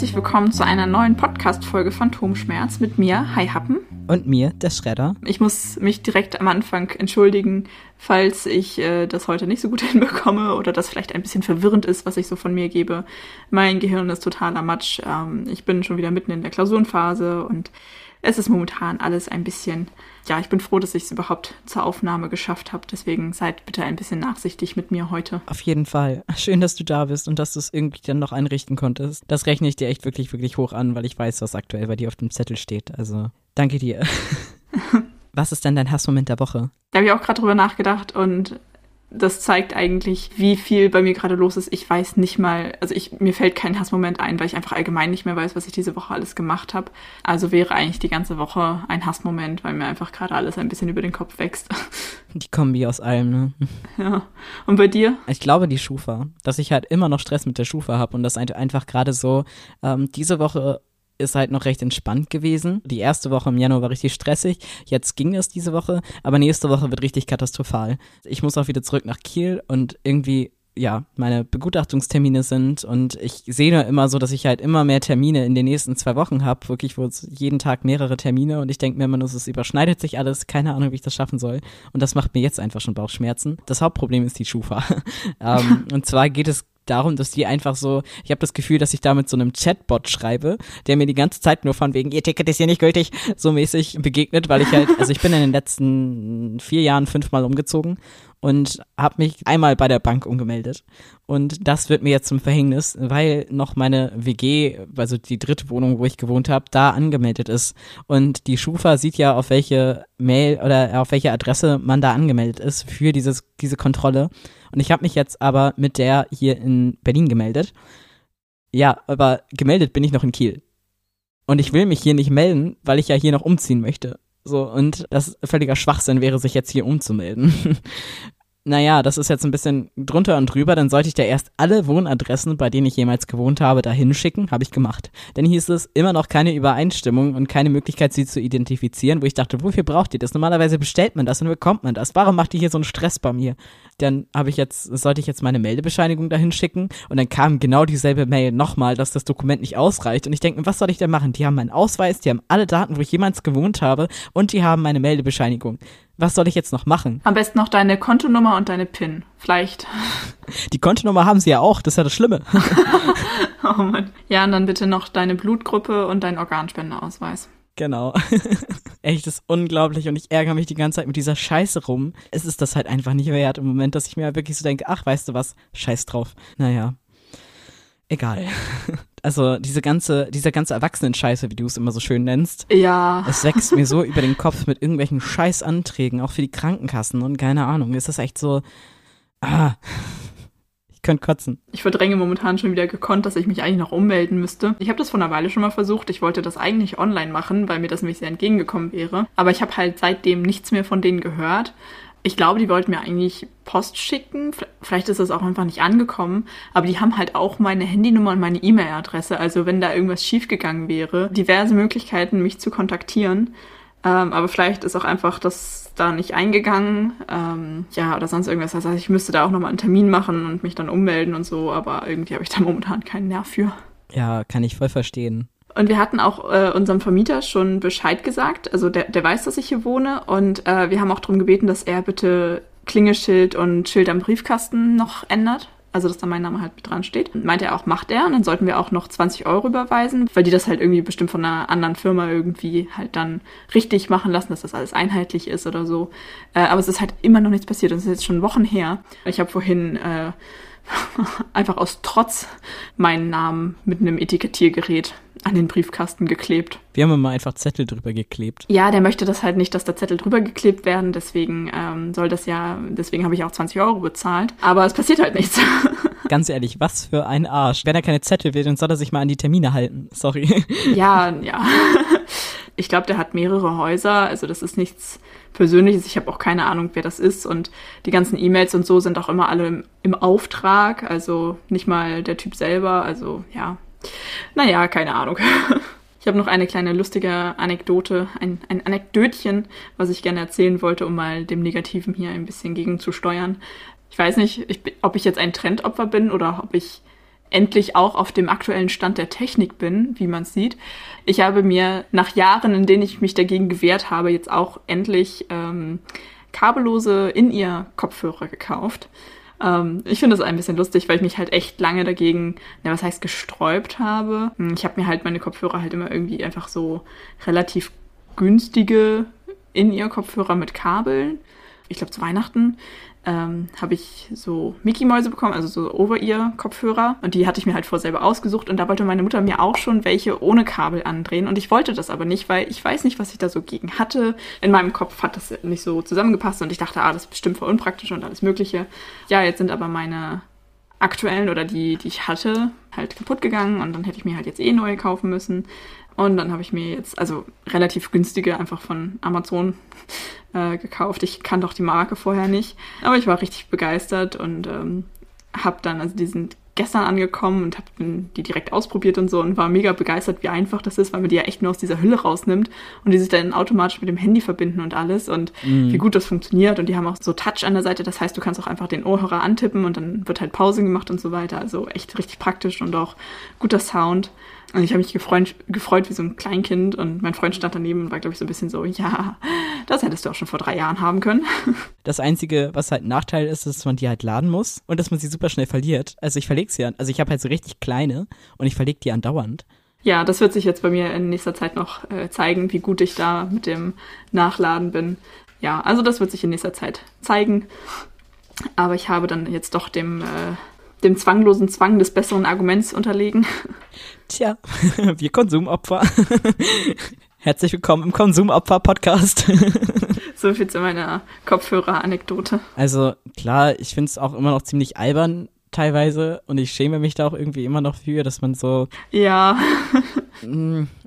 herzlich willkommen zu einer neuen Podcast-Folge Phantomschmerz mit mir, Hi Happen. Und mir, der Schredder. Ich muss mich direkt am Anfang entschuldigen, falls ich äh, das heute nicht so gut hinbekomme oder das vielleicht ein bisschen verwirrend ist, was ich so von mir gebe. Mein Gehirn ist totaler Matsch. Ähm, ich bin schon wieder mitten in der Klausurenphase und es ist momentan alles ein bisschen, ja, ich bin froh, dass ich es überhaupt zur Aufnahme geschafft habe. Deswegen seid bitte ein bisschen nachsichtig mit mir heute. Auf jeden Fall. Schön, dass du da bist und dass du es irgendwie dann noch einrichten konntest. Das rechne ich dir echt wirklich, wirklich hoch an, weil ich weiß, was aktuell bei dir auf dem Zettel steht. Also danke dir. was ist denn dein Hassmoment der Woche? Da habe ich auch gerade drüber nachgedacht und das zeigt eigentlich, wie viel bei mir gerade los ist. Ich weiß nicht mal, also ich, mir fällt kein Hassmoment ein, weil ich einfach allgemein nicht mehr weiß, was ich diese Woche alles gemacht habe. Also wäre eigentlich die ganze Woche ein Hassmoment, weil mir einfach gerade alles ein bisschen über den Kopf wächst. Die Kombi aus allem, ne? Ja. Und bei dir? Ich glaube die Schufa, dass ich halt immer noch Stress mit der Schufa habe und das einfach gerade so ähm, diese Woche ist halt noch recht entspannt gewesen. Die erste Woche im Januar war richtig stressig. Jetzt ging es diese Woche, aber nächste Woche wird richtig katastrophal. Ich muss auch wieder zurück nach Kiel und irgendwie ja, meine Begutachtungstermine sind und ich sehe nur immer so, dass ich halt immer mehr Termine in den nächsten zwei Wochen habe, wirklich wo es jeden Tag mehrere Termine und ich denke mir immer nur, es überschneidet sich alles, keine Ahnung, wie ich das schaffen soll und das macht mir jetzt einfach schon Bauchschmerzen. Das Hauptproblem ist die Schufa. ähm, und zwar geht es darum, dass die einfach so, ich habe das Gefühl, dass ich da mit so einem Chatbot schreibe, der mir die ganze Zeit nur von wegen, ihr Ticket ist hier nicht gültig, so mäßig begegnet, weil ich halt, also ich bin in den letzten vier Jahren fünfmal umgezogen und habe mich einmal bei der Bank umgemeldet. Und das wird mir jetzt zum Verhängnis, weil noch meine WG, also die dritte Wohnung, wo ich gewohnt habe, da angemeldet ist. Und die Schufa sieht ja, auf welche Mail oder auf welche Adresse man da angemeldet ist für dieses, diese Kontrolle. Und ich habe mich jetzt aber mit der hier in Berlin gemeldet. Ja, aber gemeldet bin ich noch in Kiel. Und ich will mich hier nicht melden, weil ich ja hier noch umziehen möchte. So, und das völliger Schwachsinn wäre, sich jetzt hier umzumelden. naja, das ist jetzt ein bisschen drunter und drüber, dann sollte ich da erst alle Wohnadressen, bei denen ich jemals gewohnt habe, dahin schicken. Habe ich gemacht. Dann hieß es immer noch keine Übereinstimmung und keine Möglichkeit, sie zu identifizieren, wo ich dachte, wofür braucht ihr das? Normalerweise bestellt man das und bekommt man das. Warum macht ihr hier so einen Stress bei mir? Dann habe ich jetzt, sollte ich jetzt meine Meldebescheinigung dahin schicken und dann kam genau dieselbe Mail nochmal, dass das Dokument nicht ausreicht. Und ich denke, was soll ich denn machen? Die haben meinen Ausweis, die haben alle Daten, wo ich jemals gewohnt habe und die haben meine Meldebescheinigung was soll ich jetzt noch machen? Am besten noch deine Kontonummer und deine PIN. Vielleicht. Die Kontonummer haben sie ja auch, das ist ja das Schlimme. oh Mann. Ja, und dann bitte noch deine Blutgruppe und deinen Organspendeausweis. Genau. Echt, das ist unglaublich und ich ärgere mich die ganze Zeit mit dieser Scheiße rum. Es ist das halt einfach nicht wert im Moment, dass ich mir wirklich so denke, ach, weißt du was, scheiß drauf. Naja. Egal also diese ganze, diese ganze Erwachsenen-Scheiße, wie du es immer so schön nennst. Ja. Es wächst mir so über den Kopf mit irgendwelchen Scheißanträgen, auch für die Krankenkassen und keine Ahnung. Ist das echt so, ah. Ich könnte kotzen. Ich verdränge momentan schon wieder gekonnt, dass ich mich eigentlich noch ummelden müsste. Ich habe das vor einer Weile schon mal versucht. Ich wollte das eigentlich online machen, weil mir das nämlich sehr entgegengekommen wäre. Aber ich habe halt seitdem nichts mehr von denen gehört. Ich glaube, die wollten mir eigentlich Post schicken. Vielleicht ist das auch einfach nicht angekommen. Aber die haben halt auch meine Handynummer und meine E-Mail-Adresse. Also wenn da irgendwas schiefgegangen wäre, diverse Möglichkeiten, mich zu kontaktieren. Ähm, aber vielleicht ist auch einfach das da nicht eingegangen. Ähm, ja, oder sonst irgendwas. Heißt, ich müsste da auch nochmal einen Termin machen und mich dann ummelden und so. Aber irgendwie habe ich da momentan keinen Nerv für. Ja, kann ich voll verstehen. Und wir hatten auch äh, unserem Vermieter schon Bescheid gesagt. Also der, der weiß, dass ich hier wohne. Und äh, wir haben auch darum gebeten, dass er bitte Klingeschild und Schild am Briefkasten noch ändert. Also, dass da mein Name halt mit dran steht. Und meinte er auch, macht er. Und dann sollten wir auch noch 20 Euro überweisen, weil die das halt irgendwie bestimmt von einer anderen Firma irgendwie halt dann richtig machen lassen, dass das alles einheitlich ist oder so. Äh, aber es ist halt immer noch nichts passiert. Das ist jetzt schon Wochen her. Ich habe vorhin äh, einfach aus Trotz meinen Namen mit einem Etikettiergerät an den Briefkasten geklebt. Wir haben immer einfach Zettel drüber geklebt. Ja, der möchte das halt nicht, dass da Zettel drüber geklebt werden. Deswegen ähm, soll das ja, deswegen habe ich auch 20 Euro bezahlt. Aber es passiert halt nichts. Ganz ehrlich, was für ein Arsch. Wenn er keine Zettel will, dann soll er sich mal an die Termine halten. Sorry. Ja, ja. Ich glaube, der hat mehrere Häuser. Also das ist nichts Persönliches. Ich habe auch keine Ahnung, wer das ist. Und die ganzen E-Mails und so sind auch immer alle im, im Auftrag. Also nicht mal der Typ selber. Also ja, naja, keine Ahnung. Ich habe noch eine kleine lustige Anekdote, ein, ein Anekdötchen, was ich gerne erzählen wollte, um mal dem Negativen hier ein bisschen gegenzusteuern. Ich weiß nicht, ich, ob ich jetzt ein Trendopfer bin oder ob ich endlich auch auf dem aktuellen Stand der Technik bin, wie man sieht. Ich habe mir nach Jahren, in denen ich mich dagegen gewehrt habe, jetzt auch endlich ähm, kabellose In-Ear-Kopfhörer gekauft. Ähm, ich finde das ein bisschen lustig, weil ich mich halt echt lange dagegen, na, was heißt gesträubt habe. Hm, ich habe mir halt meine Kopfhörer halt immer irgendwie einfach so relativ günstige In-Ear-Kopfhörer mit Kabeln. Ich glaube zu Weihnachten ähm, habe ich so Mickey-Mäuse bekommen, also so Over-Ear-Kopfhörer. Und die hatte ich mir halt vor selber ausgesucht. Und da wollte meine Mutter mir auch schon welche ohne Kabel andrehen. Und ich wollte das aber nicht, weil ich weiß nicht, was ich da so gegen hatte. In meinem Kopf hat das nicht so zusammengepasst. Und ich dachte, ah, das ist bestimmt voll unpraktisch und alles Mögliche. Ja, jetzt sind aber meine aktuellen oder die, die ich hatte, halt kaputt gegangen. Und dann hätte ich mir halt jetzt eh neue kaufen müssen. Und dann habe ich mir jetzt, also relativ günstige, einfach von Amazon äh, gekauft. Ich kannte doch die Marke vorher nicht, aber ich war richtig begeistert und ähm, habe dann, also die sind gestern angekommen und habe die direkt ausprobiert und so und war mega begeistert, wie einfach das ist, weil man die ja echt nur aus dieser Hülle rausnimmt und die sich dann automatisch mit dem Handy verbinden und alles und mhm. wie gut das funktioniert und die haben auch so Touch an der Seite, das heißt, du kannst auch einfach den Ohrhörer antippen und dann wird halt Pause gemacht und so weiter, also echt richtig praktisch und auch guter Sound. Und ich habe mich gefreut, gefreut wie so ein Kleinkind und mein Freund stand daneben und war, glaube ich, so ein bisschen so, ja, das hättest du auch schon vor drei Jahren haben können. Das Einzige, was halt ein Nachteil ist, ist, dass man die halt laden muss und dass man sie super schnell verliert. Also ich verlege sie an, also ich habe halt so richtig kleine und ich verlege die andauernd. Ja, das wird sich jetzt bei mir in nächster Zeit noch äh, zeigen, wie gut ich da mit dem Nachladen bin. Ja, also das wird sich in nächster Zeit zeigen. Aber ich habe dann jetzt doch dem, äh, dem zwanglosen Zwang des besseren Arguments unterlegen. Tja, wir Konsumopfer. Herzlich willkommen im Konsumopfer-Podcast. so viel zu meiner Kopfhörer-Anekdote. Also klar, ich finde es auch immer noch ziemlich albern teilweise und ich schäme mich da auch irgendwie immer noch für, dass man so. Ja.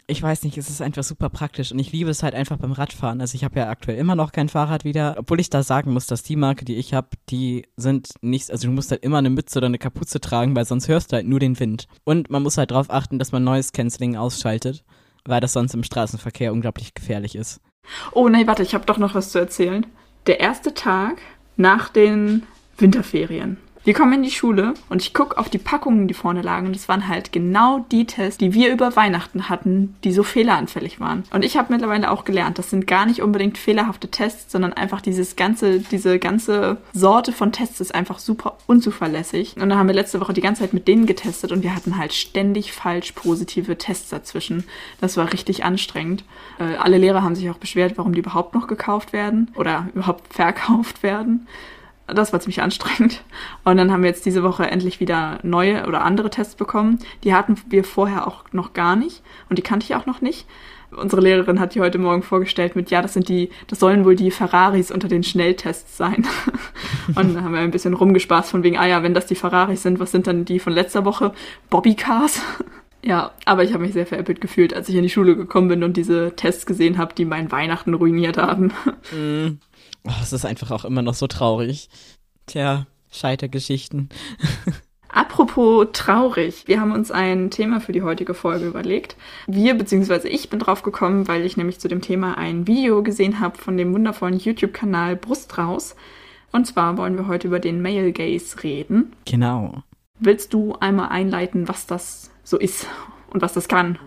Ich weiß nicht, es ist einfach super praktisch und ich liebe es halt einfach beim Radfahren. Also ich habe ja aktuell immer noch kein Fahrrad wieder, obwohl ich da sagen muss, dass die Marke, die ich habe, die sind nicht, also du musst halt immer eine Mütze oder eine Kapuze tragen, weil sonst hörst du halt nur den Wind. Und man muss halt darauf achten, dass man Noise Cancelling ausschaltet, weil das sonst im Straßenverkehr unglaublich gefährlich ist. Oh nein, warte, ich habe doch noch was zu erzählen. Der erste Tag nach den Winterferien. Wir kommen in die Schule und ich gucke auf die Packungen, die vorne lagen. Und das waren halt genau die Tests, die wir über Weihnachten hatten, die so fehleranfällig waren. Und ich habe mittlerweile auch gelernt, das sind gar nicht unbedingt fehlerhafte Tests, sondern einfach dieses ganze, diese ganze Sorte von Tests ist einfach super unzuverlässig. Und dann haben wir letzte Woche die ganze Zeit mit denen getestet und wir hatten halt ständig falsch positive Tests dazwischen. Das war richtig anstrengend. Äh, alle Lehrer haben sich auch beschwert, warum die überhaupt noch gekauft werden oder überhaupt verkauft werden das war ziemlich anstrengend. Und dann haben wir jetzt diese Woche endlich wieder neue oder andere Tests bekommen. Die hatten wir vorher auch noch gar nicht und die kannte ich auch noch nicht. Unsere Lehrerin hat die heute Morgen vorgestellt mit, ja, das sind die, das sollen wohl die Ferraris unter den Schnelltests sein. und dann haben wir ein bisschen rumgespaßt von wegen, ah ja, wenn das die Ferraris sind, was sind dann die von letzter Woche? Bobbycars? Ja, aber ich habe mich sehr veräppelt gefühlt, als ich in die Schule gekommen bin und diese Tests gesehen habe, die mein Weihnachten ruiniert haben. Mm. Oh, es ist einfach auch immer noch so traurig. Tja, Scheitergeschichten. Apropos traurig, wir haben uns ein Thema für die heutige Folge überlegt. Wir, beziehungsweise ich bin drauf gekommen, weil ich nämlich zu dem Thema ein Video gesehen habe von dem wundervollen YouTube-Kanal Brust raus. Und zwar wollen wir heute über den Male Gaze reden. Genau. Willst du einmal einleiten, was das so ist und was das kann?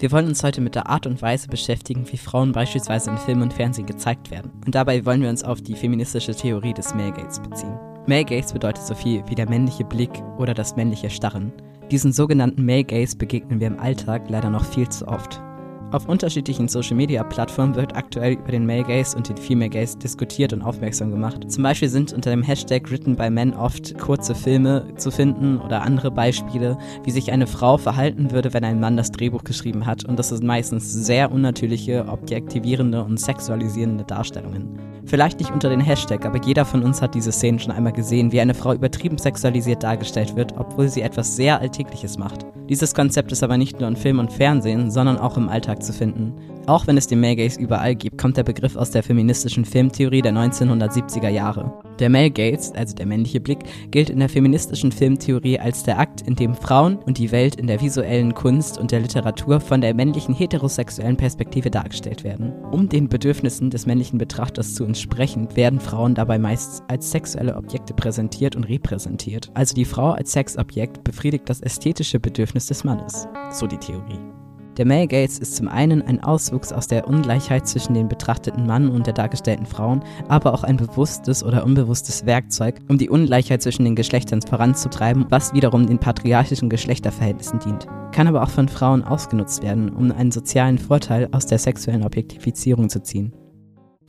Wir wollen uns heute mit der Art und Weise beschäftigen, wie Frauen beispielsweise in Film und Fernsehen gezeigt werden. Und dabei wollen wir uns auf die feministische Theorie des Male Gaze beziehen. Male Gaze bedeutet so viel wie der männliche Blick oder das männliche Starren. Diesen sogenannten Male Gaze begegnen wir im Alltag leider noch viel zu oft. Auf unterschiedlichen Social-Media-Plattformen wird aktuell über den Male Gaze und den Female Gaze diskutiert und aufmerksam gemacht. Zum Beispiel sind unter dem Hashtag Written by Men oft kurze Filme zu finden oder andere Beispiele, wie sich eine Frau verhalten würde, wenn ein Mann das Drehbuch geschrieben hat. Und das sind meistens sehr unnatürliche, objektivierende und sexualisierende Darstellungen. Vielleicht nicht unter den Hashtag, aber jeder von uns hat diese Szenen schon einmal gesehen, wie eine Frau übertrieben sexualisiert dargestellt wird, obwohl sie etwas sehr Alltägliches macht. Dieses Konzept ist aber nicht nur in Film und Fernsehen, sondern auch im Alltag zu finden. Auch wenn es den Male Gaze überall gibt, kommt der Begriff aus der feministischen Filmtheorie der 1970er Jahre. Der Male Gaze, also der männliche Blick, gilt in der feministischen Filmtheorie als der Akt, in dem Frauen und die Welt in der visuellen Kunst und der Literatur von der männlichen heterosexuellen Perspektive dargestellt werden. Um den Bedürfnissen des männlichen Betrachters zu entsprechen, werden Frauen dabei meist als sexuelle Objekte präsentiert und repräsentiert. Also die Frau als Sexobjekt befriedigt das ästhetische Bedürfnis des Mannes. So die Theorie. Der Male Gaze ist zum einen ein Auswuchs aus der Ungleichheit zwischen den betrachteten Mann und der dargestellten Frauen, aber auch ein bewusstes oder unbewusstes Werkzeug, um die Ungleichheit zwischen den Geschlechtern voranzutreiben, was wiederum den patriarchischen Geschlechterverhältnissen dient. Kann aber auch von Frauen ausgenutzt werden, um einen sozialen Vorteil aus der sexuellen Objektifizierung zu ziehen.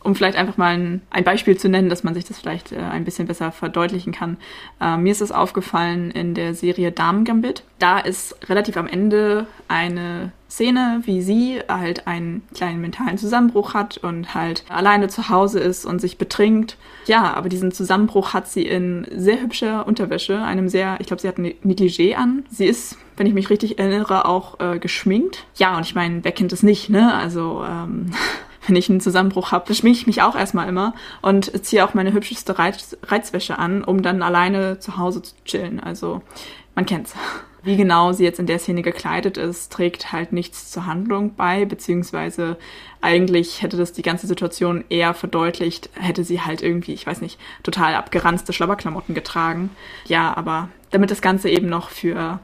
Um vielleicht einfach mal ein, Beispiel zu nennen, dass man sich das vielleicht äh, ein bisschen besser verdeutlichen kann. Äh, mir ist es aufgefallen in der Serie Damen Gambit. Da ist relativ am Ende eine Szene, wie sie halt einen kleinen mentalen Zusammenbruch hat und halt alleine zu Hause ist und sich betrinkt. Ja, aber diesen Zusammenbruch hat sie in sehr hübscher Unterwäsche, einem sehr, ich glaube, sie hat ein Negligé an. Sie ist, wenn ich mich richtig erinnere, auch äh, geschminkt. Ja, und ich meine, wer kennt es nicht, ne? Also, ähm, wenn ich einen Zusammenbruch habe, schminke ich mich auch erstmal immer und ziehe auch meine hübscheste Reiz Reizwäsche an, um dann alleine zu Hause zu chillen. Also man kennt's. Wie genau sie jetzt in der Szene gekleidet ist, trägt halt nichts zur Handlung bei, beziehungsweise eigentlich hätte das die ganze Situation eher verdeutlicht, hätte sie halt irgendwie, ich weiß nicht, total abgeranzte Schlabberklamotten getragen. Ja, aber damit das Ganze eben noch für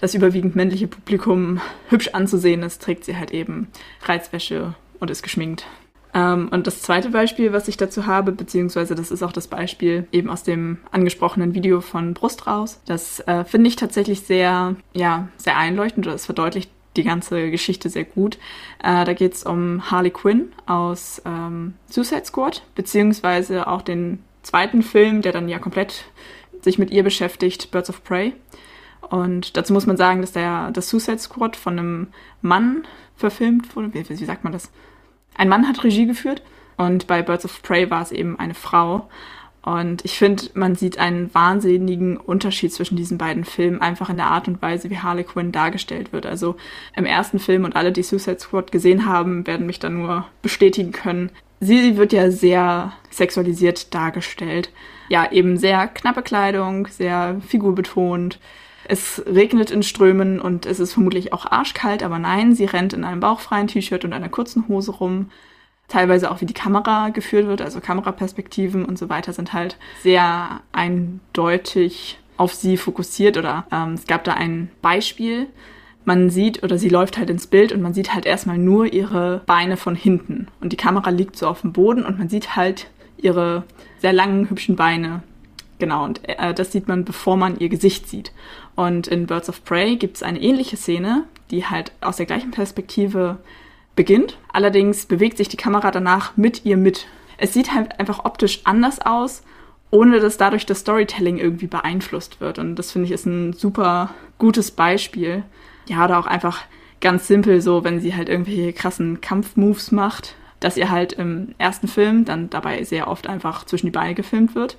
das überwiegend männliche Publikum hübsch anzusehen ist, trägt sie halt eben Reizwäsche und ist geschminkt. Ähm, und das zweite Beispiel, was ich dazu habe, beziehungsweise das ist auch das Beispiel eben aus dem angesprochenen Video von Brust raus, das äh, finde ich tatsächlich sehr, ja, sehr einleuchtend oder es verdeutlicht die ganze Geschichte sehr gut. Äh, da geht es um Harley Quinn aus ähm, Suicide Squad, beziehungsweise auch den zweiten Film, der dann ja komplett sich mit ihr beschäftigt, Birds of Prey. Und dazu muss man sagen, dass der das Suicide Squad von einem Mann verfilmt wurde. Wie, wie sagt man das? Ein Mann hat Regie geführt und bei Birds of Prey war es eben eine Frau. Und ich finde, man sieht einen wahnsinnigen Unterschied zwischen diesen beiden Filmen, einfach in der Art und Weise, wie Harley Quinn dargestellt wird. Also im ersten Film und alle, die Suicide Squad gesehen haben, werden mich dann nur bestätigen können. Sie wird ja sehr sexualisiert dargestellt. Ja, eben sehr knappe Kleidung, sehr figurbetont. Es regnet in Strömen und es ist vermutlich auch arschkalt, aber nein, sie rennt in einem bauchfreien T-Shirt und einer kurzen Hose rum. Teilweise auch wie die Kamera geführt wird, also Kameraperspektiven und so weiter sind halt sehr eindeutig auf sie fokussiert oder ähm, es gab da ein Beispiel, man sieht oder sie läuft halt ins Bild und man sieht halt erstmal nur ihre Beine von hinten und die Kamera liegt so auf dem Boden und man sieht halt ihre sehr langen, hübschen Beine. Genau, und äh, das sieht man, bevor man ihr Gesicht sieht. Und in Birds of Prey gibt es eine ähnliche Szene, die halt aus der gleichen Perspektive beginnt. Allerdings bewegt sich die Kamera danach mit ihr mit. Es sieht halt einfach optisch anders aus, ohne dass dadurch das Storytelling irgendwie beeinflusst wird. Und das finde ich ist ein super gutes Beispiel. Ja, oder auch einfach ganz simpel so, wenn sie halt irgendwelche krassen Kampfmoves macht, dass ihr halt im ersten Film dann dabei sehr oft einfach zwischen die Beine gefilmt wird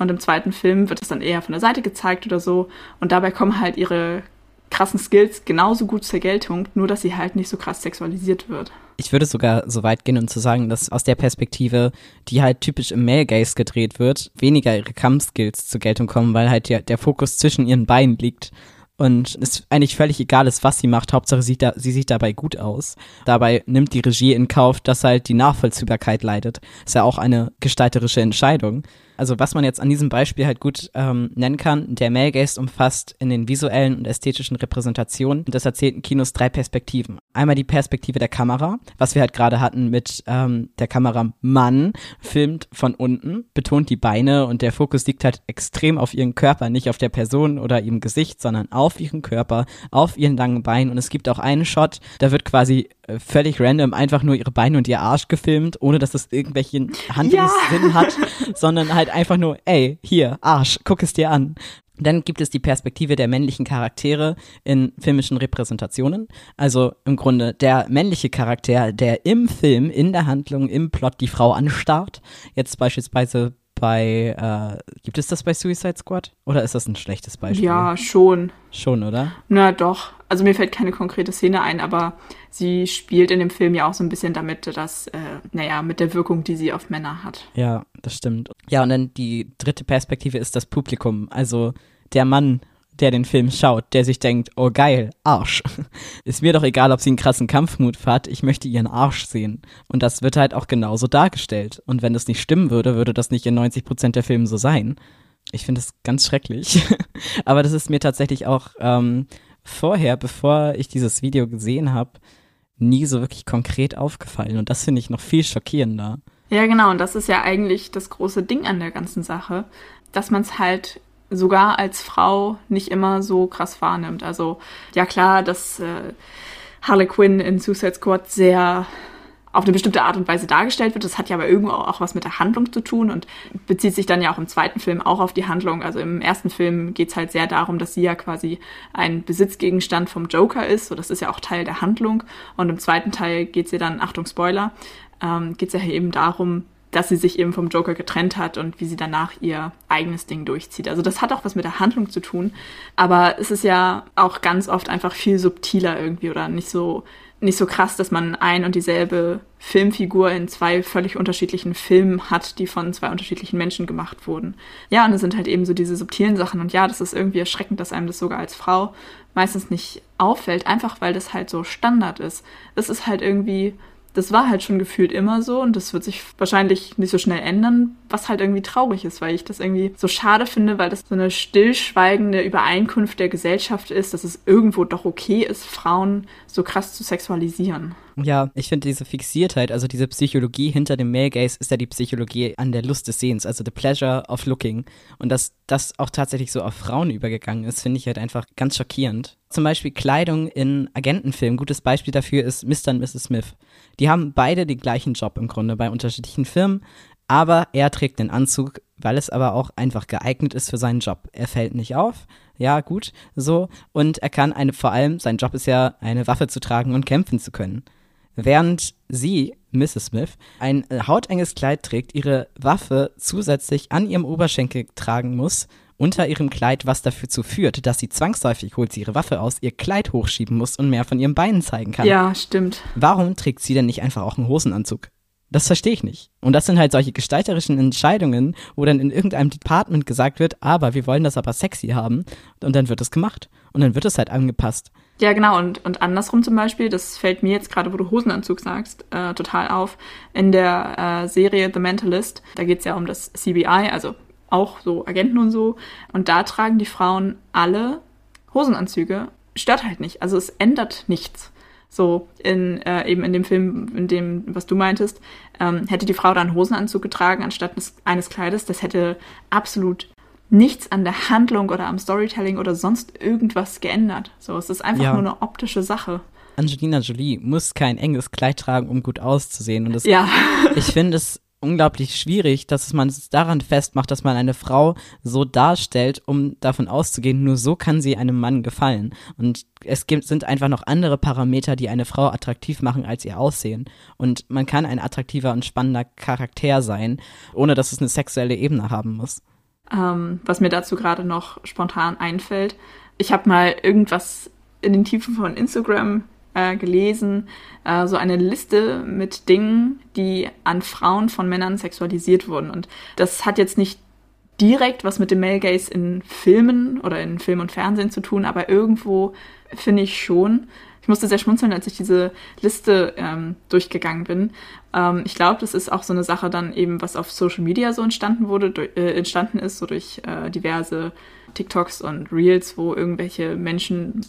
und im zweiten Film wird es dann eher von der Seite gezeigt oder so. Und dabei kommen halt ihre krassen Skills genauso gut zur Geltung, nur dass sie halt nicht so krass sexualisiert wird. Ich würde sogar so weit gehen, um zu sagen, dass aus der Perspektive, die halt typisch im Male Gaze gedreht wird, weniger ihre Kampfskills zur Geltung kommen, weil halt der, der Fokus zwischen ihren Beinen liegt und es eigentlich völlig egal ist, was sie macht. Hauptsache sie, da, sie sieht dabei gut aus. Dabei nimmt die Regie in Kauf, dass halt die Nachvollziehbarkeit leidet. Ist ja auch eine gestalterische Entscheidung also was man jetzt an diesem Beispiel halt gut ähm, nennen kann, der Gaze umfasst in den visuellen und ästhetischen Repräsentationen des erzählten Kinos drei Perspektiven. Einmal die Perspektive der Kamera, was wir halt gerade hatten mit ähm, der Kameramann, filmt von unten, betont die Beine und der Fokus liegt halt extrem auf ihren Körper, nicht auf der Person oder ihrem Gesicht, sondern auf ihren Körper, auf ihren langen Beinen und es gibt auch einen Shot, da wird quasi völlig random einfach nur ihre Beine und ihr Arsch gefilmt, ohne dass das irgendwelchen Handlungssinn ja. hat, sondern halt einfach nur, ey, hier, Arsch, guck es dir an. Dann gibt es die Perspektive der männlichen Charaktere in filmischen Repräsentationen. Also im Grunde der männliche Charakter, der im Film, in der Handlung, im Plot die Frau anstarrt. Jetzt beispielsweise bei, äh, gibt es das bei Suicide Squad? Oder ist das ein schlechtes Beispiel? Ja, schon. Schon, oder? Na doch. Also mir fällt keine konkrete Szene ein, aber sie spielt in dem Film ja auch so ein bisschen damit, dass, äh, naja, mit der Wirkung, die sie auf Männer hat. Ja, das stimmt. Ja, und dann die dritte Perspektive ist das Publikum. Also der Mann der den Film schaut, der sich denkt, oh geil, Arsch. Ist mir doch egal, ob sie einen krassen Kampfmut hat, ich möchte ihren Arsch sehen. Und das wird halt auch genauso dargestellt. Und wenn das nicht stimmen würde, würde das nicht in 90 Prozent der Filme so sein. Ich finde das ganz schrecklich. Aber das ist mir tatsächlich auch ähm, vorher, bevor ich dieses Video gesehen habe, nie so wirklich konkret aufgefallen. Und das finde ich noch viel schockierender. Ja, genau. Und das ist ja eigentlich das große Ding an der ganzen Sache, dass man es halt sogar als Frau nicht immer so krass wahrnimmt. Also ja klar, dass äh, Harley Quinn in Suicide Squad sehr auf eine bestimmte Art und Weise dargestellt wird. Das hat ja aber irgendwo auch was mit der Handlung zu tun und bezieht sich dann ja auch im zweiten Film auch auf die Handlung. Also im ersten Film geht es halt sehr darum, dass sie ja quasi ein Besitzgegenstand vom Joker ist. So, das ist ja auch Teil der Handlung. Und im zweiten Teil geht es ja dann, Achtung Spoiler, ähm, geht es ja eben darum, dass sie sich eben vom Joker getrennt hat und wie sie danach ihr eigenes Ding durchzieht. Also das hat auch was mit der Handlung zu tun, aber es ist ja auch ganz oft einfach viel subtiler irgendwie oder nicht so nicht so krass, dass man ein und dieselbe Filmfigur in zwei völlig unterschiedlichen Filmen hat, die von zwei unterschiedlichen Menschen gemacht wurden. Ja, und es sind halt eben so diese subtilen Sachen. Und ja, das ist irgendwie erschreckend, dass einem das sogar als Frau meistens nicht auffällt, einfach weil das halt so Standard ist. Es ist halt irgendwie das war halt schon gefühlt immer so und das wird sich wahrscheinlich nicht so schnell ändern, was halt irgendwie traurig ist, weil ich das irgendwie so schade finde, weil das so eine stillschweigende Übereinkunft der Gesellschaft ist, dass es irgendwo doch okay ist, Frauen so krass zu sexualisieren. Ja, ich finde diese Fixiertheit, also diese Psychologie hinter dem Male Gaze ist ja die Psychologie an der Lust des Sehens, also the pleasure of looking. Und dass das auch tatsächlich so auf Frauen übergegangen ist, finde ich halt einfach ganz schockierend. Zum Beispiel Kleidung in Agentenfilmen. Gutes Beispiel dafür ist Mr. und Mrs. Smith. Die haben beide den gleichen Job im Grunde bei unterschiedlichen Firmen, aber er trägt den Anzug, weil es aber auch einfach geeignet ist für seinen Job. Er fällt nicht auf, ja gut, so, und er kann eine, vor allem, sein Job ist ja, eine Waffe zu tragen und kämpfen zu können. Während sie, Mrs. Smith, ein hautenges Kleid trägt, ihre Waffe zusätzlich an ihrem Oberschenkel tragen muss, unter ihrem Kleid, was dafür führt, dass sie zwangsläufig, holt sie ihre Waffe aus, ihr Kleid hochschieben muss und mehr von ihren Beinen zeigen kann. Ja, stimmt. Warum trägt sie denn nicht einfach auch einen Hosenanzug? Das verstehe ich nicht. Und das sind halt solche gestalterischen Entscheidungen, wo dann in irgendeinem Department gesagt wird, aber wir wollen das aber sexy haben. Und dann wird es gemacht. Und dann wird es halt angepasst. Ja, genau. Und, und andersrum zum Beispiel, das fällt mir jetzt gerade, wo du Hosenanzug sagst, äh, total auf. In der äh, Serie The Mentalist, da geht es ja um das CBI, also auch so Agenten und so. Und da tragen die Frauen alle Hosenanzüge. Stört halt nicht. Also es ändert nichts. So in äh, eben in dem Film, in dem, was du meintest, ähm, hätte die Frau da einen Hosenanzug getragen anstatt eines Kleides, das hätte absolut nichts an der Handlung oder am Storytelling oder sonst irgendwas geändert. So, es ist einfach ja. nur eine optische Sache. Angelina Jolie muss kein enges Kleid tragen, um gut auszusehen. Und das, ja. ich finde es unglaublich schwierig, dass man es daran festmacht, dass man eine Frau so darstellt, um davon auszugehen, nur so kann sie einem Mann gefallen. Und es gibt, sind einfach noch andere Parameter, die eine Frau attraktiv machen als ihr Aussehen. Und man kann ein attraktiver und spannender Charakter sein, ohne dass es eine sexuelle Ebene haben muss. Ähm, was mir dazu gerade noch spontan einfällt, ich habe mal irgendwas in den Tiefen von Instagram äh, gelesen, äh, so eine Liste mit Dingen, die an Frauen von Männern sexualisiert wurden. Und das hat jetzt nicht direkt was mit dem Male Gaze in Filmen oder in Film und Fernsehen zu tun, aber irgendwo finde ich schon. Ich musste sehr schmunzeln, als ich diese Liste ähm, durchgegangen bin. Ähm, ich glaube, das ist auch so eine Sache dann eben, was auf Social Media so entstanden wurde, durch, äh, entstanden ist, so durch äh, diverse TikToks und Reels, wo irgendwelche Menschen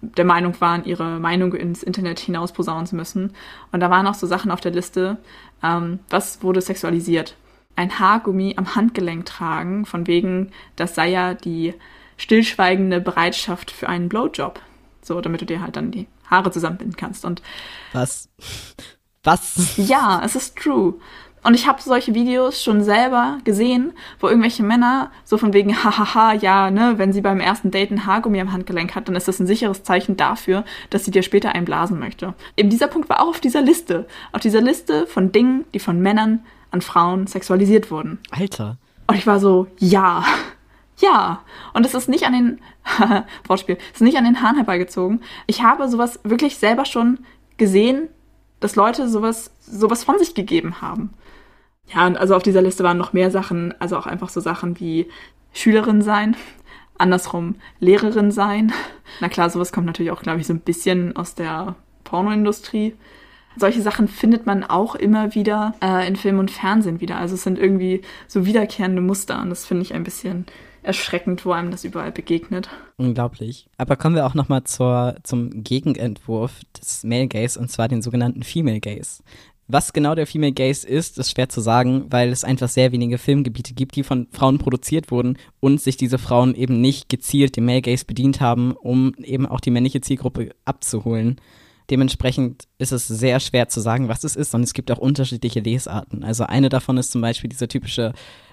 der Meinung waren, ihre Meinung ins Internet hinaus posaunen zu müssen. Und da waren auch so Sachen auf der Liste, ähm, was wurde sexualisiert? Ein Haargummi am Handgelenk tragen, von wegen, das sei ja die stillschweigende Bereitschaft für einen Blowjob. So, damit du dir halt dann die Haare zusammenbinden kannst. Und was? Was? Ja, es ist true. Und ich habe solche Videos schon selber gesehen, wo irgendwelche Männer so von wegen, hahaha, ja, ne, wenn sie beim ersten Date ein Haargummi am Handgelenk hat, dann ist das ein sicheres Zeichen dafür, dass sie dir später einblasen möchte. Eben dieser Punkt war auch auf dieser Liste. Auf dieser Liste von Dingen, die von Männern an Frauen sexualisiert wurden. Alter. Und ich war so, ja, ja. Und es ist nicht an den, Wortspiel, es ist nicht an den Haaren herbeigezogen. Ich habe sowas wirklich selber schon gesehen, dass Leute sowas, sowas von sich gegeben haben. Ja, und also auf dieser Liste waren noch mehr Sachen, also auch einfach so Sachen wie Schülerin sein, andersrum Lehrerin sein. Na klar, sowas kommt natürlich auch, glaube ich, so ein bisschen aus der Pornoindustrie. Solche Sachen findet man auch immer wieder äh, in Film und Fernsehen wieder. Also es sind irgendwie so wiederkehrende Muster und das finde ich ein bisschen erschreckend, wo einem das überall begegnet. Unglaublich. Aber kommen wir auch nochmal zum Gegenentwurf des Male Gaze und zwar den sogenannten Female Gaze. Was genau der Female Gaze ist, ist schwer zu sagen, weil es einfach sehr wenige Filmgebiete gibt, die von Frauen produziert wurden und sich diese Frauen eben nicht gezielt dem Male Gaze bedient haben, um eben auch die männliche Zielgruppe abzuholen. Dementsprechend ist es sehr schwer zu sagen, was es ist, und es gibt auch unterschiedliche Lesarten. Also eine davon ist zum Beispiel dieser typische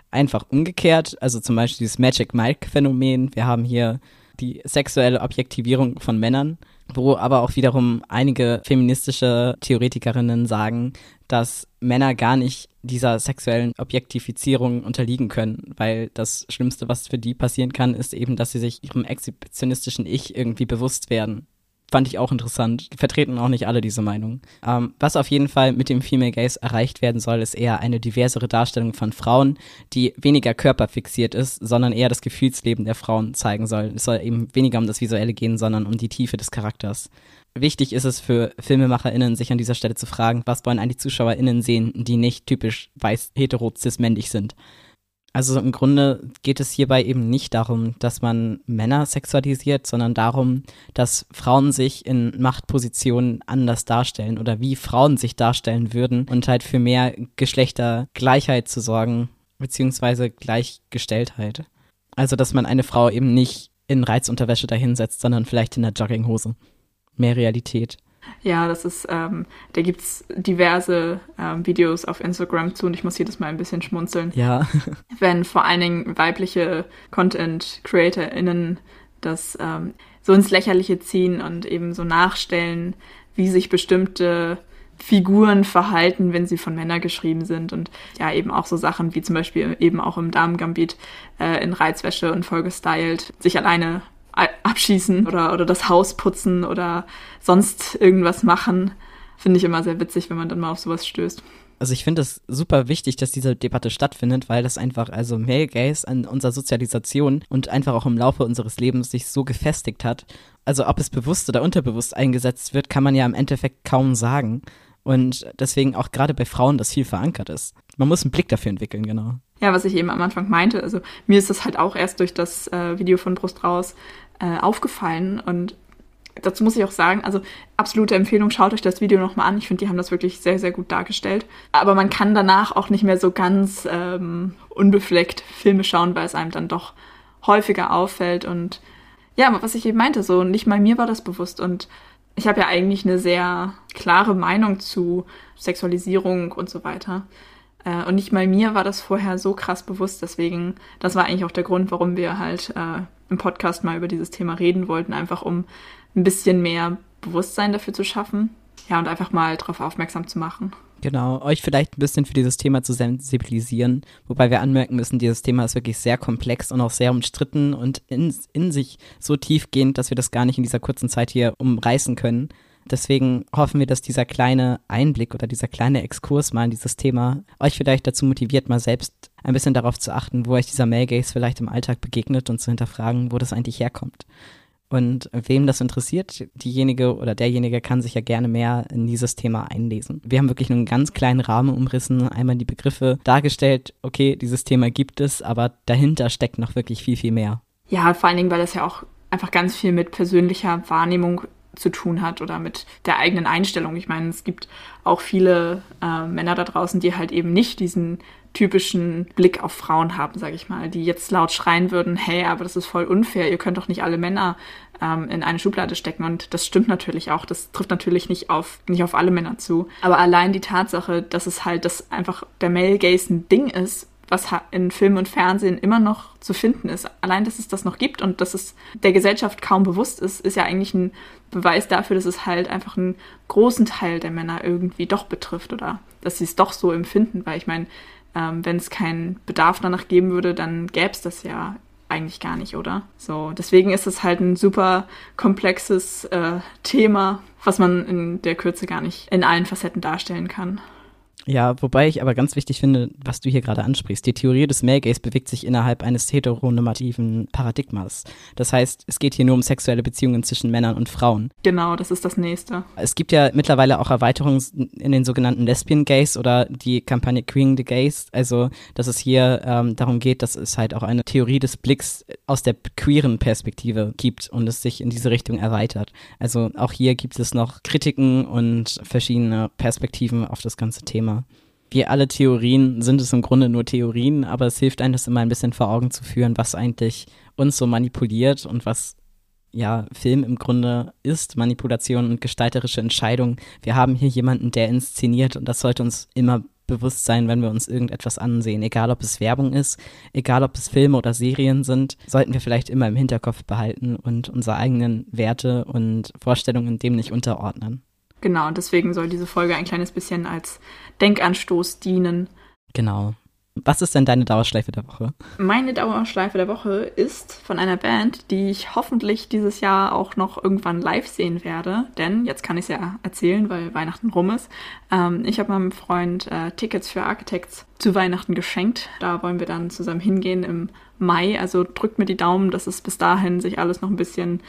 einfach umgekehrt, also zum Beispiel dieses Magic Mike Phänomen. Wir haben hier die sexuelle Objektivierung von Männern, wo aber auch wiederum einige feministische Theoretikerinnen sagen, dass Männer gar nicht dieser sexuellen Objektifizierung unterliegen können, weil das Schlimmste, was für die passieren kann, ist eben, dass sie sich ihrem exhibitionistischen Ich irgendwie bewusst werden fand ich auch interessant. Vertreten auch nicht alle diese Meinung. Ähm, was auf jeden Fall mit dem Female Gaze erreicht werden soll, ist eher eine diversere Darstellung von Frauen, die weniger körperfixiert ist, sondern eher das Gefühlsleben der Frauen zeigen soll. Es soll eben weniger um das Visuelle gehen, sondern um die Tiefe des Charakters. Wichtig ist es für FilmemacherInnen, sich an dieser Stelle zu fragen, was wollen eigentlich ZuschauerInnen sehen, die nicht typisch weiß, hetero, cis, männlich sind. Also im Grunde geht es hierbei eben nicht darum, dass man Männer sexualisiert, sondern darum, dass Frauen sich in Machtpositionen anders darstellen oder wie Frauen sich darstellen würden und halt für mehr Geschlechtergleichheit zu sorgen, beziehungsweise Gleichgestelltheit. Also, dass man eine Frau eben nicht in Reizunterwäsche dahinsetzt, sondern vielleicht in der Jogginghose. Mehr Realität. Ja, das ist, ähm, da gibt es diverse ähm, Videos auf Instagram zu und ich muss jedes Mal ein bisschen schmunzeln. Ja. wenn vor allen Dingen weibliche Content-CreatorInnen das ähm, so ins Lächerliche ziehen und eben so nachstellen, wie sich bestimmte Figuren verhalten, wenn sie von Männern geschrieben sind und ja eben auch so Sachen wie zum Beispiel eben auch im Damengambit äh, in Reizwäsche und voll gestylt sich alleine abschießen oder, oder das Haus putzen oder sonst irgendwas machen. Finde ich immer sehr witzig, wenn man dann mal auf sowas stößt. Also ich finde es super wichtig, dass diese Debatte stattfindet, weil das einfach, also Male Gaze an unserer Sozialisation und einfach auch im Laufe unseres Lebens sich so gefestigt hat. Also ob es bewusst oder unterbewusst eingesetzt wird, kann man ja im Endeffekt kaum sagen. Und deswegen auch gerade bei Frauen das viel verankert ist. Man muss einen Blick dafür entwickeln, genau. Ja, was ich eben am Anfang meinte, also mir ist das halt auch erst durch das äh, Video von Brust raus äh, aufgefallen und dazu muss ich auch sagen, also absolute Empfehlung, schaut euch das Video nochmal an. Ich finde, die haben das wirklich sehr, sehr gut dargestellt. Aber man kann danach auch nicht mehr so ganz ähm, unbefleckt Filme schauen, weil es einem dann doch häufiger auffällt. Und ja, was ich eben meinte, so nicht mal mir war das bewusst. Und ich habe ja eigentlich eine sehr klare Meinung zu Sexualisierung und so weiter. Äh, und nicht mal mir war das vorher so krass bewusst. Deswegen, das war eigentlich auch der Grund, warum wir halt äh, im Podcast mal über dieses Thema reden wollten, einfach um ein bisschen mehr Bewusstsein dafür zu schaffen. Ja, und einfach mal darauf aufmerksam zu machen. Genau, euch vielleicht ein bisschen für dieses Thema zu sensibilisieren, wobei wir anmerken müssen, dieses Thema ist wirklich sehr komplex und auch sehr umstritten und in, in sich so tiefgehend, dass wir das gar nicht in dieser kurzen Zeit hier umreißen können. Deswegen hoffen wir, dass dieser kleine Einblick oder dieser kleine Exkurs mal in dieses Thema euch vielleicht dazu motiviert, mal selbst ein bisschen darauf zu achten, wo euch dieser Mailgaze vielleicht im Alltag begegnet und zu hinterfragen, wo das eigentlich herkommt. Und wem das interessiert, diejenige oder derjenige kann sich ja gerne mehr in dieses Thema einlesen. Wir haben wirklich nur einen ganz kleinen Rahmen umrissen, einmal die Begriffe dargestellt, okay, dieses Thema gibt es, aber dahinter steckt noch wirklich viel, viel mehr. Ja, vor allen Dingen, weil das ja auch einfach ganz viel mit persönlicher Wahrnehmung zu tun hat oder mit der eigenen Einstellung. Ich meine, es gibt auch viele äh, Männer da draußen, die halt eben nicht diesen typischen Blick auf Frauen haben, sage ich mal, die jetzt laut schreien würden, hey, aber das ist voll unfair, ihr könnt doch nicht alle Männer ähm, in eine Schublade stecken. Und das stimmt natürlich auch. Das trifft natürlich nicht auf, nicht auf alle Männer zu. Aber allein die Tatsache, dass es halt, dass einfach der Male Gaze ein Ding ist, was in Film und Fernsehen immer noch zu finden ist. Allein, dass es das noch gibt und dass es der Gesellschaft kaum bewusst ist, ist ja eigentlich ein Beweis dafür, dass es halt einfach einen großen Teil der Männer irgendwie doch betrifft oder dass sie es doch so empfinden. Weil ich meine, Ähm, Wenn es keinen Bedarf danach geben würde, dann gäbe es das ja eigentlich gar nicht, oder? So, deswegen ist es halt ein super komplexes äh, Thema, was man in der Kürze gar nicht in allen Facetten darstellen kann. Ja, wobei ich aber ganz wichtig finde, was du hier gerade ansprichst. Die Theorie des Male Gaze bewegt sich innerhalb eines heteronormativen Paradigmas. Das heißt, es geht hier nur um sexuelle Beziehungen zwischen Männern und Frauen. Genau, das ist das nächste. Es gibt ja mittlerweile auch Erweiterungen in den sogenannten Lesbian Gays oder die Kampagne Queering the Gays. Also, dass es hier ähm, darum geht, dass es halt auch eine Theorie des Blicks aus der queeren Perspektive gibt und es sich in diese Richtung erweitert. Also auch hier gibt es noch Kritiken und verschiedene Perspektiven auf das ganze Thema. Wie alle Theorien sind es im Grunde nur Theorien, aber es hilft einem, das immer ein bisschen vor Augen zu führen, was eigentlich uns so manipuliert und was ja, Film im Grunde ist Manipulation und gestalterische Entscheidung. Wir haben hier jemanden, der inszeniert und das sollte uns immer bewusst sein, wenn wir uns irgendetwas ansehen. Egal, ob es Werbung ist, egal, ob es Filme oder Serien sind, sollten wir vielleicht immer im Hinterkopf behalten und unsere eigenen Werte und Vorstellungen dem nicht unterordnen. Genau, und deswegen soll diese Folge ein kleines bisschen als Denkanstoß dienen. Genau. Was ist denn deine Dauerschleife der Woche? Meine Dauerschleife der Woche ist von einer Band, die ich hoffentlich dieses Jahr auch noch irgendwann live sehen werde. Denn jetzt kann ich es ja erzählen, weil Weihnachten rum ist. Ähm, ich habe meinem Freund äh, Tickets für Architects zu Weihnachten geschenkt. Da wollen wir dann zusammen hingehen im Mai. Also drückt mir die Daumen, dass es bis dahin sich alles noch ein bisschen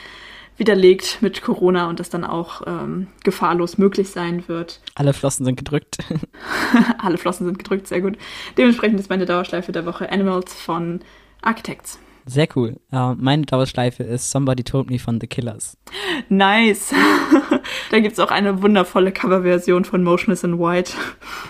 widerlegt mit Corona und das dann auch ähm, gefahrlos möglich sein wird. Alle Flossen sind gedrückt. Alle Flossen sind gedrückt, sehr gut. Dementsprechend ist meine Dauerschleife der Woche Animals von Architects. Sehr cool. Uh, meine Dauerschleife ist Somebody Told Me von The Killers. Nice. da gibt es auch eine wundervolle Coverversion von Motionless in White.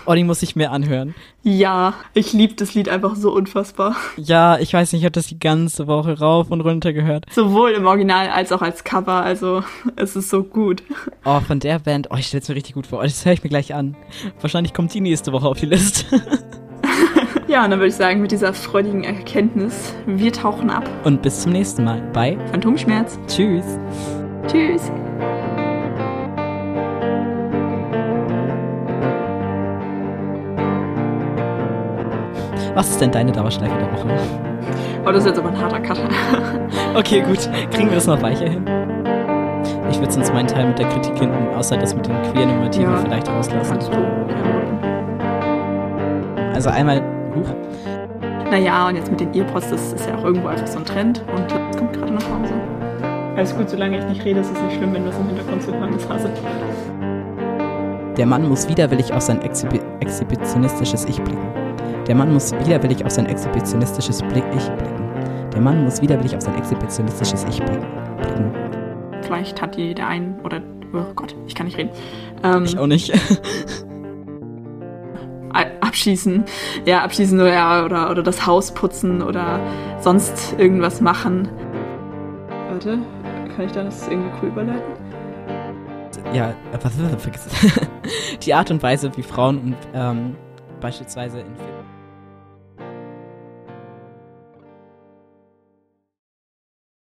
Oh, die muss ich mir anhören. Ja, ich liebe das Lied einfach so unfassbar. Ja, ich weiß nicht, ich habe das die ganze Woche rauf und runter gehört. Sowohl im Original als auch als Cover, also es ist so gut. Oh, von der Band, oh, ich stelle es mir richtig gut vor. Das höre ich mir gleich an. Wahrscheinlich kommt die nächste Woche auf die Liste. Ja, und dann würde ich sagen, mit dieser freudigen Erkenntnis, wir tauchen ab. Und bis zum nächsten Mal bei Phantomschmerz. Tschüss. Tschüss. Was ist denn deine Dauerschleife der Woche? Oh, das ist jetzt aber ein harter Cut. okay, gut. Kriegen wir das noch weicher hin? Ich würde sonst meinen Teil mit der Kritik hinten, außer das mit den queeren Motiven ja, vielleicht rauslassen. Kannst du. Ja. Also einmal Huch. Naja, und jetzt mit den Earpods, das ist ja auch irgendwo einfach so ein Trend und es kommt gerade nach Hause. Alles gut, solange ich nicht rede, ist es nicht schlimm, wenn du es im Hintergrund zu hören hast. Der Mann muss widerwillig auf sein Exhibi exhibitionistisches Ich blicken. Der Mann muss widerwillig auf sein exhibitionistisches Blick Ich blicken. Der Mann muss widerwillig auf sein exhibitionistisches Ich blicken. Vielleicht hat die der ein oder oh Gott, ich kann nicht reden. Ähm, ich auch nicht. abschießen. Ja, abschießen oder, oder, oder das Haus putzen oder sonst irgendwas machen. Warte, kann ich da das irgendwie cool überleiten? Ja, was vergessen? Die Art und Weise, wie Frauen und ähm, beispielsweise in Filmen